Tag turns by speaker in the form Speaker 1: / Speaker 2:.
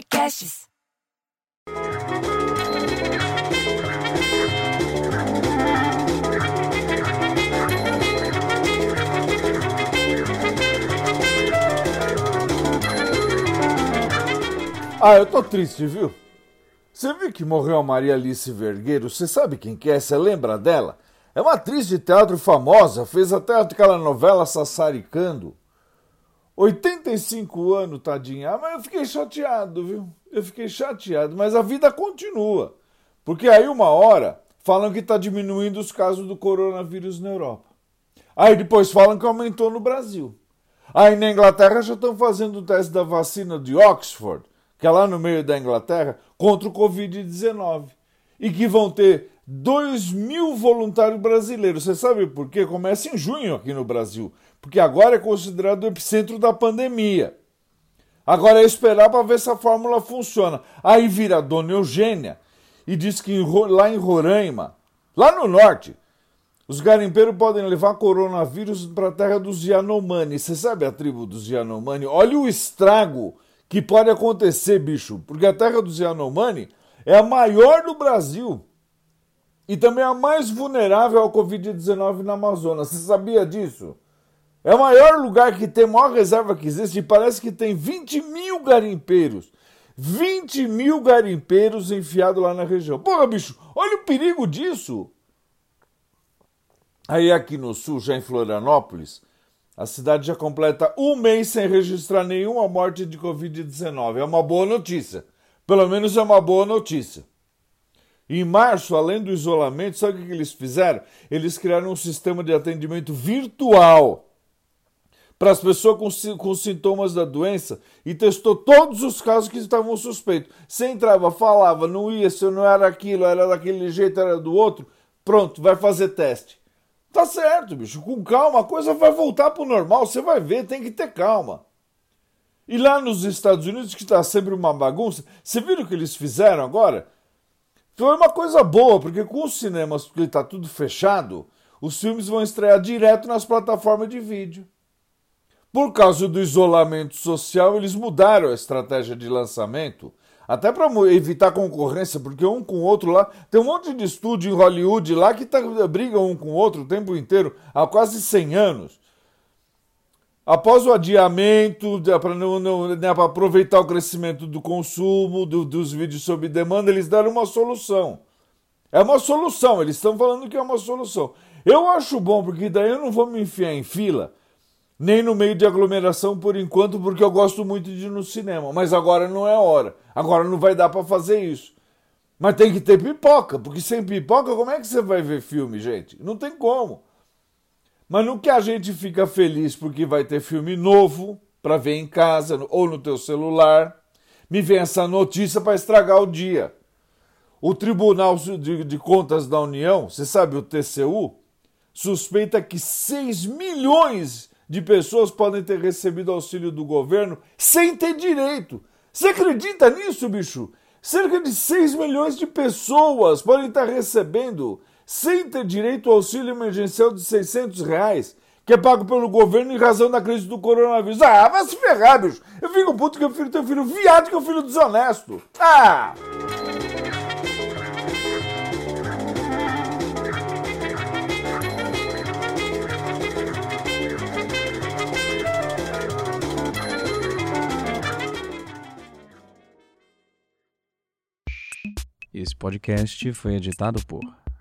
Speaker 1: Podcasts.
Speaker 2: Ah, eu tô triste, viu? Você viu que morreu a Maria Alice Vergueiro? Você sabe quem que é? Você lembra dela? É uma atriz de teatro famosa, fez até aquela novela Sassaricando. 85 anos, tadinha. Ah, mas eu fiquei chateado, viu? Eu fiquei chateado, mas a vida continua. Porque aí uma hora falam que está diminuindo os casos do coronavírus na Europa. Aí depois falam que aumentou no Brasil. Aí na Inglaterra já estão fazendo o teste da vacina de Oxford que é lá no meio da Inglaterra, contra o Covid-19. E que vão ter 2 mil voluntários brasileiros. Você sabe por quê? Começa em junho aqui no Brasil. Porque agora é considerado o epicentro da pandemia. Agora é esperar para ver se a fórmula funciona. Aí vira a dona Eugênia e diz que lá em Roraima, lá no norte, os garimpeiros podem levar coronavírus para a terra dos Yanomami. Você sabe a tribo dos Yanomami? Olha o estrago que pode acontecer, bicho, porque a terra dos Yanomami é a maior do Brasil e também a mais vulnerável ao Covid-19 na Amazônia. Você sabia disso? É o maior lugar que tem, a maior reserva que existe e parece que tem 20 mil garimpeiros. 20 mil garimpeiros enfiados lá na região. Porra, bicho, olha o perigo disso. Aí aqui no sul, já em Florianópolis, a cidade já completa um mês sem registrar nenhuma morte de Covid-19. É uma boa notícia. Pelo menos é uma boa notícia. Em março, além do isolamento, sabe o que eles fizeram? Eles criaram um sistema de atendimento virtual para as pessoas com, com, sintomas da doença e testou todos os casos que estavam suspeitos. Você entrava, falava, não ia, se não era aquilo, era daquele jeito, era do outro, pronto, vai fazer teste. Tá certo, bicho. Com calma, a coisa vai voltar pro normal. Você vai ver, tem que ter calma. E lá nos Estados Unidos, que está sempre uma bagunça, você viu o que eles fizeram agora? Foi uma coisa boa, porque com os cinemas, porque está tudo fechado, os filmes vão estrear direto nas plataformas de vídeo. Por causa do isolamento social, eles mudaram a estratégia de lançamento até para evitar concorrência, porque um com o outro lá. Tem um monte de estúdio em Hollywood lá que tá, brigam um com o outro o tempo inteiro, há quase 100 anos. Após o adiamento, para né, aproveitar o crescimento do consumo, do, dos vídeos sob demanda, eles deram uma solução. É uma solução, eles estão falando que é uma solução. Eu acho bom, porque daí eu não vou me enfiar em fila nem no meio de aglomeração por enquanto, porque eu gosto muito de ir no cinema. Mas agora não é hora. Agora não vai dar para fazer isso. Mas tem que ter pipoca, porque sem pipoca, como é que você vai ver filme, gente? Não tem como. Mas no que a gente fica feliz porque vai ter filme novo para ver em casa ou no teu celular, me vem essa notícia para estragar o dia. O Tribunal de, Contas da União, você sabe o TCU, suspeita que 6 milhões de pessoas podem ter recebido auxílio do governo sem ter direito. Você acredita nisso, bicho? Cerca de 6 milhões de pessoas podem estar recebendo sem ter direito ao auxílio emergencial de 600 reais, que é pago pelo governo em razão da crise do coronavírus. Ah, vai se ferrar, bicho. Eu fico puto que eu filho teu filho viado que é o filho desonesto. Ah!
Speaker 3: Esse podcast foi editado por